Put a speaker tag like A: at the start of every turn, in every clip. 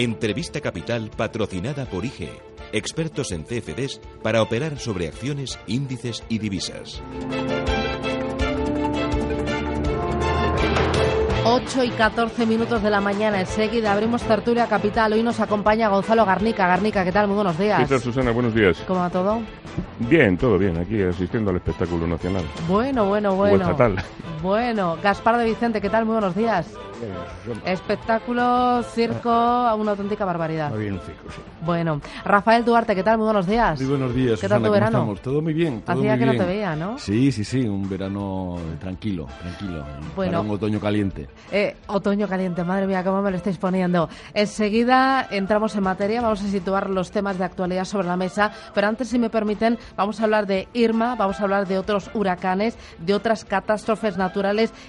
A: Entrevista Capital patrocinada por IG, expertos en CFDs para operar sobre acciones, índices y divisas.
B: 8 y 14 minutos de la mañana. Enseguida abrimos Tertulia Capital. Hoy nos acompaña Gonzalo Garnica. Garnica, ¿qué tal? Muy buenos días.
C: ¿Qué tal, Susana? Buenos días.
B: ¿Cómo va todo?
C: Bien, todo bien. Aquí asistiendo al espectáculo nacional.
B: Bueno, bueno, bueno.
C: O estatal.
B: Bueno, Gaspar de Vicente, ¿qué tal? Muy buenos días. Espectáculo, circo, una auténtica barbaridad.
D: Muy bien, un circo, sí.
B: Bueno, Rafael Duarte, ¿qué tal? Muy buenos días.
D: Muy buenos días.
B: ¿Qué tal tu
D: Susana, ¿cómo
B: verano?
D: estamos? Todo muy bien. Todo
B: Hacía
D: muy
B: que no te veía, ¿no?
D: Sí, sí, sí, un verano tranquilo, tranquilo.
B: Bueno.
D: Un otoño caliente.
B: Eh, otoño caliente, madre mía, cómo me lo estáis poniendo. Enseguida entramos en materia, vamos a situar los temas de actualidad sobre la mesa, pero antes, si me permiten, vamos a hablar de Irma, vamos a hablar de otros huracanes, de otras catástrofes naturales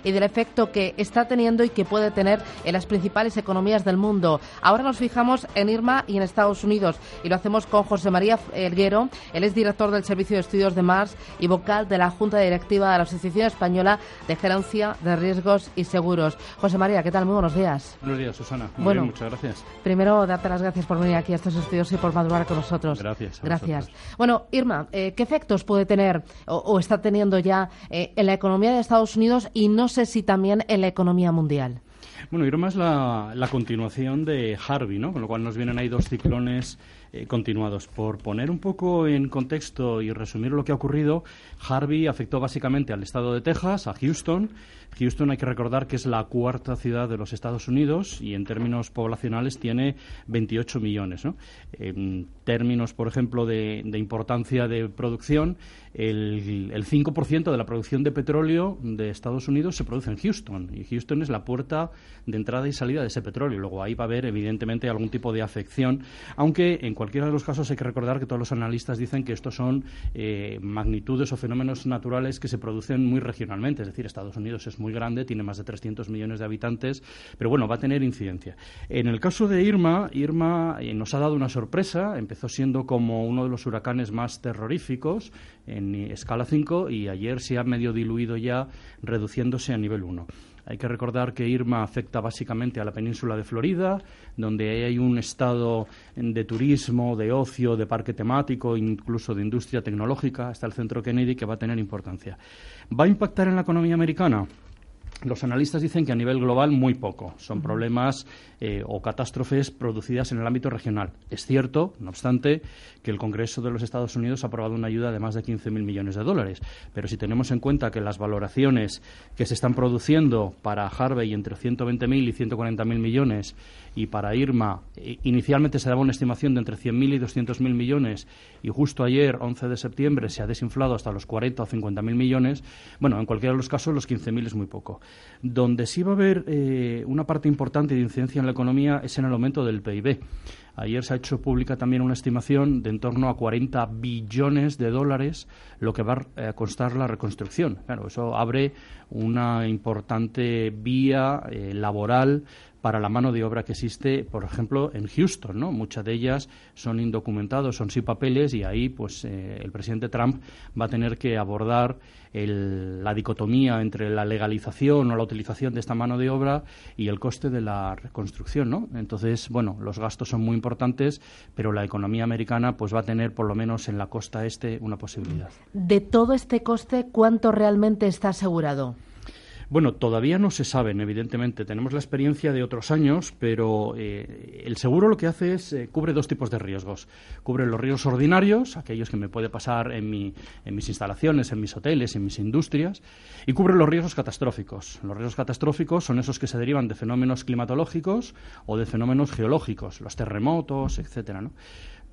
B: y del efecto que está teniendo y que puede tener en las principales economías del mundo. Ahora nos fijamos en Irma y en Estados Unidos y lo hacemos con José María Elguero, él es director del Servicio de Estudios de Mars y vocal de la Junta Directiva de la Asociación Española de Gerencia de Riesgos y Seguros. José María, ¿qué tal? Muy buenos días.
E: Buenos días, Susana. Muy
B: Bueno.
E: bien, muchas gracias.
B: Primero, darte las gracias por venir aquí a estos estudios y por madurar con nosotros.
E: Gracias
B: Gracias.
E: vosotros.
B: Bueno, Irma, eh, ¿qué efectos puede tener o, o está teniendo ya eh, en la economía de Estados Unidos y no sé si también en la economía mundial?
E: Bueno, Irma es la, la continuación de Harvey, ¿no? Con lo cual nos vienen ahí dos ciclones eh, continuados. Por poner un poco en contexto y resumir lo que ha ocurrido, Harvey afectó básicamente al estado de Texas, a Houston. Houston hay que recordar que es la cuarta ciudad de los Estados Unidos y en términos poblacionales tiene 28 millones. En términos, por ejemplo, de, importancia de producción, el, el 5% de la producción de petróleo de Estados Unidos se produce en Houston y Houston es la puerta de entrada y salida de ese petróleo. Luego ahí va a haber, evidentemente, algún tipo de afección, aunque cualquiera de los casos hay que recordar que todos los analistas dicen que estos son eh, magnitudes o fenómenos naturales que se producen muy regionalmente. Es decir, Estados Unidos es muy grande, tiene más de 300 millones de habitantes, pero bueno, va a tener incidencia. En el caso de Irma, Irma eh, nos ha dado una sorpresa. Empezó siendo como uno de los huracanes más terroríficos en escala 5 y ayer se ha medio diluido ya, reduciéndose a nivel 1. Hay que recordar que Irma afecta básicamente a la península de Florida, donde hay un estado de turismo, de ocio, de parque temático, incluso de industria tecnológica, hasta el centro Kennedy, que va a tener importancia. ¿Va a impactar en la economía americana? Los analistas dicen que a nivel global muy poco. Son problemas eh, o catástrofes producidas en el ámbito regional. Es cierto, no obstante, que el Congreso de los Estados Unidos ha aprobado una ayuda de más de 15.000 millones de dólares. Pero si tenemos en cuenta que las valoraciones que se están produciendo para Harvey entre 120.000 y 140.000 millones y para Irma eh, inicialmente se daba una estimación de entre 100.000 y 200.000 millones y justo ayer, 11 de septiembre, se ha desinflado hasta los 40 o 50.000 millones, bueno, en cualquiera de los casos los 15.000 es muy poco. Donde sí va a haber eh, una parte importante de incidencia en la economía es en el aumento del PIB. Ayer se ha hecho pública también una estimación de en torno a 40 billones de dólares lo que va a costar la reconstrucción. Eso abre una importante vía eh, laboral para la mano de obra que existe, por ejemplo, en Houston, ¿no? Muchas de ellas son indocumentados, son sin papeles y ahí, pues, eh, el presidente Trump va a tener que abordar el- la dicotomía entre la legalización o la utilización de esta mano de obra y el coste de la reconstrucción, ¿no? Entonces, bueno, los gastos son muy importantes, pero la economía americana, pues, va a tener, por lo menos en la costa este, una posibilidad.
B: De todo este coste, ¿cuánto realmente está asegurado?
E: Bueno, todavía no se saben, evidentemente. Tenemos la experiencia de otros años, pero eh, el seguro lo que hace es eh, cubre dos tipos de riesgos. Cubre los riesgos ordinarios, aquellos que me puede pasar en, mi- en mis instalaciones, en mis hoteles, en mis industrias, y cubre los riesgos catastróficos. Los riesgos catastróficos son esos que se derivan de fenómenos climatológicos o de fenómenos geológicos, los terremotos, etcétera.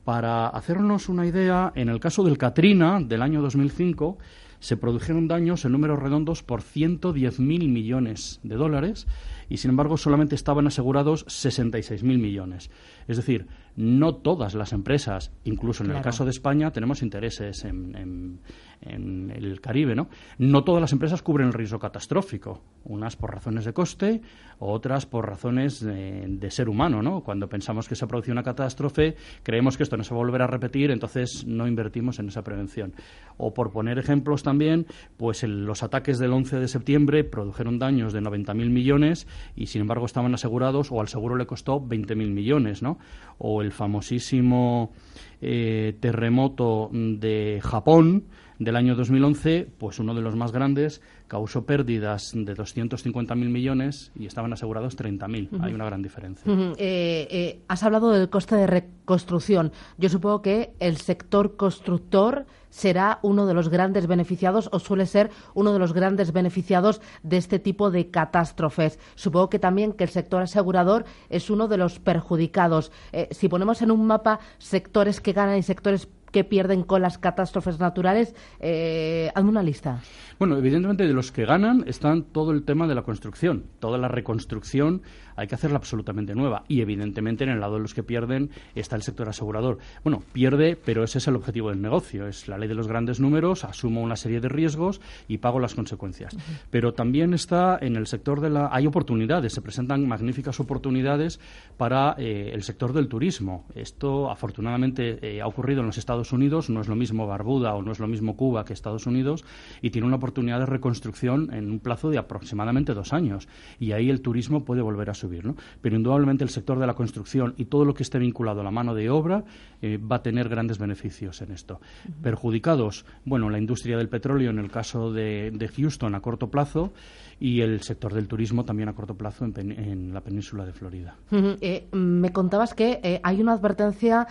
E: Para hacernos una idea, en el caso del Katrina del año 2005 se produjeron daños en números redondos por 110.000 millones de dólares y, sin embargo, solamente estaban asegurados 66.000 millones. Es decir, no todas las empresas, incluso en el caso de España, tenemos intereses en, en- en el Caribe, ¿no? No todas las empresas cubren el riesgo catastrófico, unas por razones de coste, otras por razones de, de ser humano, ¿no? Cuando pensamos que se ha producido una catástrofe, creemos que esto no se va a volver a repetir, entonces no invertimos en esa prevención. O por poner ejemplos también, pues el- los ataques del 11 de septiembre produjeron daños de 90.000 millones y sin embargo estaban asegurados o al seguro le costó 20.000 millones, ¿no? O el famosísimo eh, terremoto de Japón del año 2011, pues uno de los más grandes, causó pérdidas de 250.000 millones y estaban asegurados 30.000. Hay una gran diferencia.
B: Eh, eh, has hablado del coste de reconstrucción. Yo supongo que el sector constructor será uno de los grandes beneficiados o suele ser uno de los grandes beneficiados de este tipo de catástrofes. Supongo que también que el sector asegurador es uno de los perjudicados. Eh, si ponemos en un mapa sectores que ganan y sectores que pierden con las catástrofes naturales, eh, hazme una lista.
E: Bueno, evidentemente de los que ganan están todo el tema de la construcción. Toda la reconstrucción hay que hacerla absolutamente nueva. Y evidentemente en el lado de los que pierden está el sector asegurador. Bueno, pierde, pero ese es el objetivo del negocio. Es la ley de los grandes números, asumo una serie de riesgos y pago las consecuencias. Pero también está en el sector de la... Hay oportunidades, se presentan magníficas oportunidades para eh, el sector del turismo. Esto afortunadamente eh, ha ocurrido en los Estados Unidos, no es lo mismo Barbuda o no es lo mismo Cuba que Estados Unidos, y tiene una oportunidad de reconstrucción en un plazo de aproximadamente dos años. Y ahí el turismo puede volver a subir. ¿No? Pero indudablemente el sector de la construcción y todo lo que esté vinculado a la mano de obra eh, va a tener grandes beneficios en esto. Perjudicados, bueno, la industria del petróleo en el caso de, de Houston a corto plazo y el sector del turismo también a corto plazo en, pen- en la península de Florida.
B: Ujú. Eh, me contabas que eh, hay una advertencia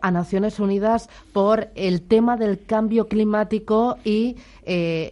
B: a Naciones Unidas por el tema del cambio climático y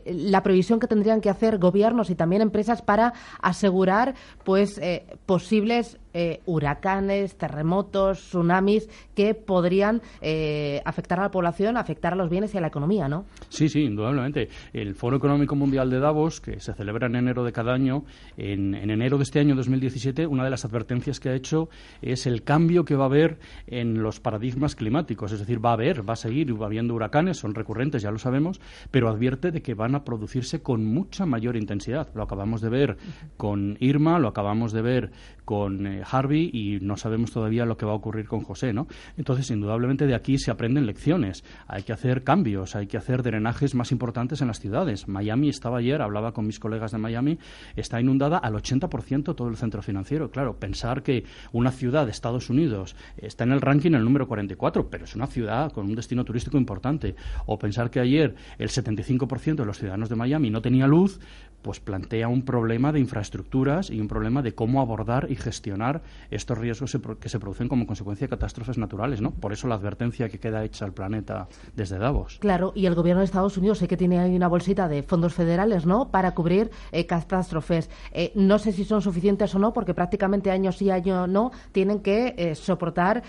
B: la previsión que tendrían que hacer gobiernos y también empresas para asegurar pues posibles eh, huracanes, terremotos, tsunamis que podrían eh, afectar a la población, afectar a los bienes y a la economía, ¿no?
E: Sí, sí, indudablemente. El Foro Económico Mundial de Davos, que se celebra en enero de cada año, en, en enero de este año 2017, una de las advertencias que ha hecho es el cambio que va a haber en los paradigmas climáticos. Es decir, va a haber, va a seguir va habiendo huracanes, son recurrentes, ya lo sabemos, pero advierte de que van a producirse con mucha mayor intensidad. Lo acabamos de ver con Irma, lo acabamos de ver con eh, Harvey y no sabemos todavía lo que va a ocurrir con José, ¿no? Entonces, indudablemente de aquí se aprenden lecciones. Hay que hacer cambios, hay que hacer drenajes más importantes en las ciudades. Miami estaba ayer, hablaba con mis colegas de Miami, está inundada al 80% todo el centro financiero. Claro, pensar que una ciudad de Estados Unidos está en el ranking el número 44, pero es una ciudad con un destino turístico importante. O pensar que ayer el 75% de los ciudadanos de Miami no tenía luz, pues plantea un problema de infraestructuras y un problema de cómo abordar y gestionar estos riesgos que se producen como consecuencia de catástrofes naturales, ¿no? Por eso la advertencia que queda hecha al planeta desde Davos.
B: Claro, y el gobierno de Estados Unidos sé que tiene ahí una bolsita de fondos federales, ¿no?, para cubrir eh, catástrofes. Eh, no sé si son suficientes o no, porque prácticamente año sí, año no, tienen que eh, soportar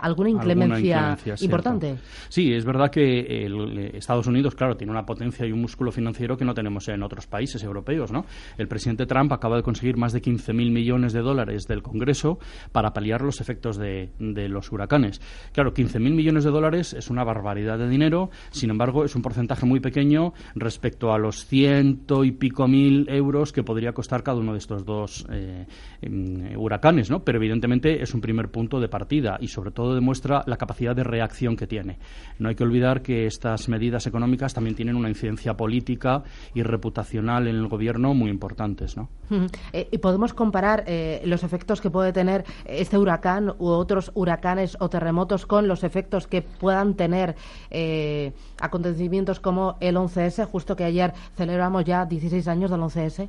B: alguna inclemencia,
E: Alguna inclemencia, cierto.
B: importante.
E: Sí, es verdad que el- Estados Unidos, claro, tiene una potencia y un músculo financiero que no tenemos en otros países europeos, ¿no? El presidente Trump acaba de conseguir más de 15.000 millones de dólares del Congreso para paliar los efectos de, los huracanes. Claro, 15.000 millones de dólares es una barbaridad de dinero, sin embargo, es un porcentaje muy pequeño respecto a los ciento y pico mil euros que podría costar cada uno de estos dos eh, em, huracanes, ¿no? Pero evidentemente es un primer punto de partida y sobre todo demuestra la capacidad de reacción que tiene. No hay que olvidar que estas medidas económicas también tienen una incidencia política y reputacional en el gobierno muy importantes, ¿no?
B: Eh, y podemos comparar eh, los efectos que puede tener este huracán u otros huracanes o terremotos con los efectos que puedan tener eh, acontecimientos como el 11S, justo que ayer celebramos ya 16 años del 11S.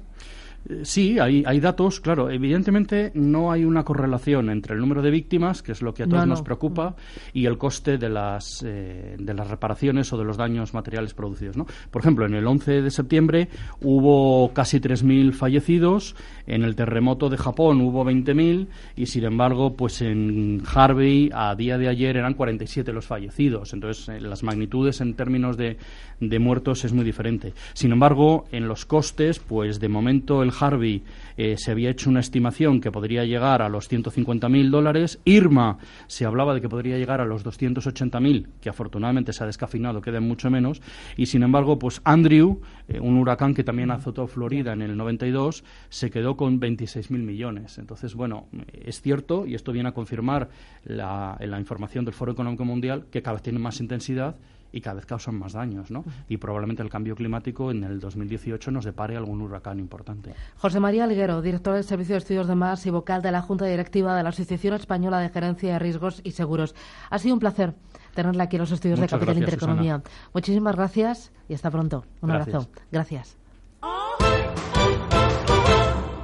E: Sí, hay, hay datos, claro. Evidentemente no hay una correlación entre el número de víctimas, que es lo que a todos
B: No, no.
E: nos preocupa, y el coste de las, eh, de las reparaciones o de los daños materiales producidos. ¿no? Por ejemplo, en el 11 de septiembre hubo casi 3.000 fallecidos, en el terremoto de Japón hubo 20.000 y, sin embargo, pues en Harvey a día de ayer eran 47 los fallecidos. Entonces, eh, las magnitudes en términos de, de muertos es muy diferente. Sin embargo, en los costes, pues de momento el Harvey eh, se había hecho una estimación que podría llegar a los 150.000 dólares. Irma se hablaba de que podría llegar a los 280.000, que afortunadamente se ha descafinado, quedan mucho menos. Y sin embargo, pues Andrew, eh, un huracán que también azotó Florida en el 92, se quedó con 26.000 millones. Entonces, bueno, es cierto, y esto viene a confirmar la, la información del Foro Económico Mundial, que cada vez tiene más intensidad y cada vez causan más daños, ¿no? Y probablemente el cambio climático en el 2018 nos depare algún huracán importante.
B: José María Alguero, director del Servicio de Estudios de Mar y vocal de la Junta Directiva de la Asociación Española de Gerencia de Riesgos y Seguros. Ha sido un placer tenerla aquí en los estudios de Capital Intereconomía. Muchísimas gracias y hasta pronto. Un abrazo. Gracias.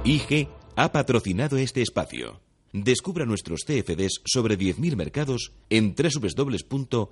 A: IG ha patrocinado este espacio. Descubra nuestros CFDs sobre 10.000 mercados en www.ig.com.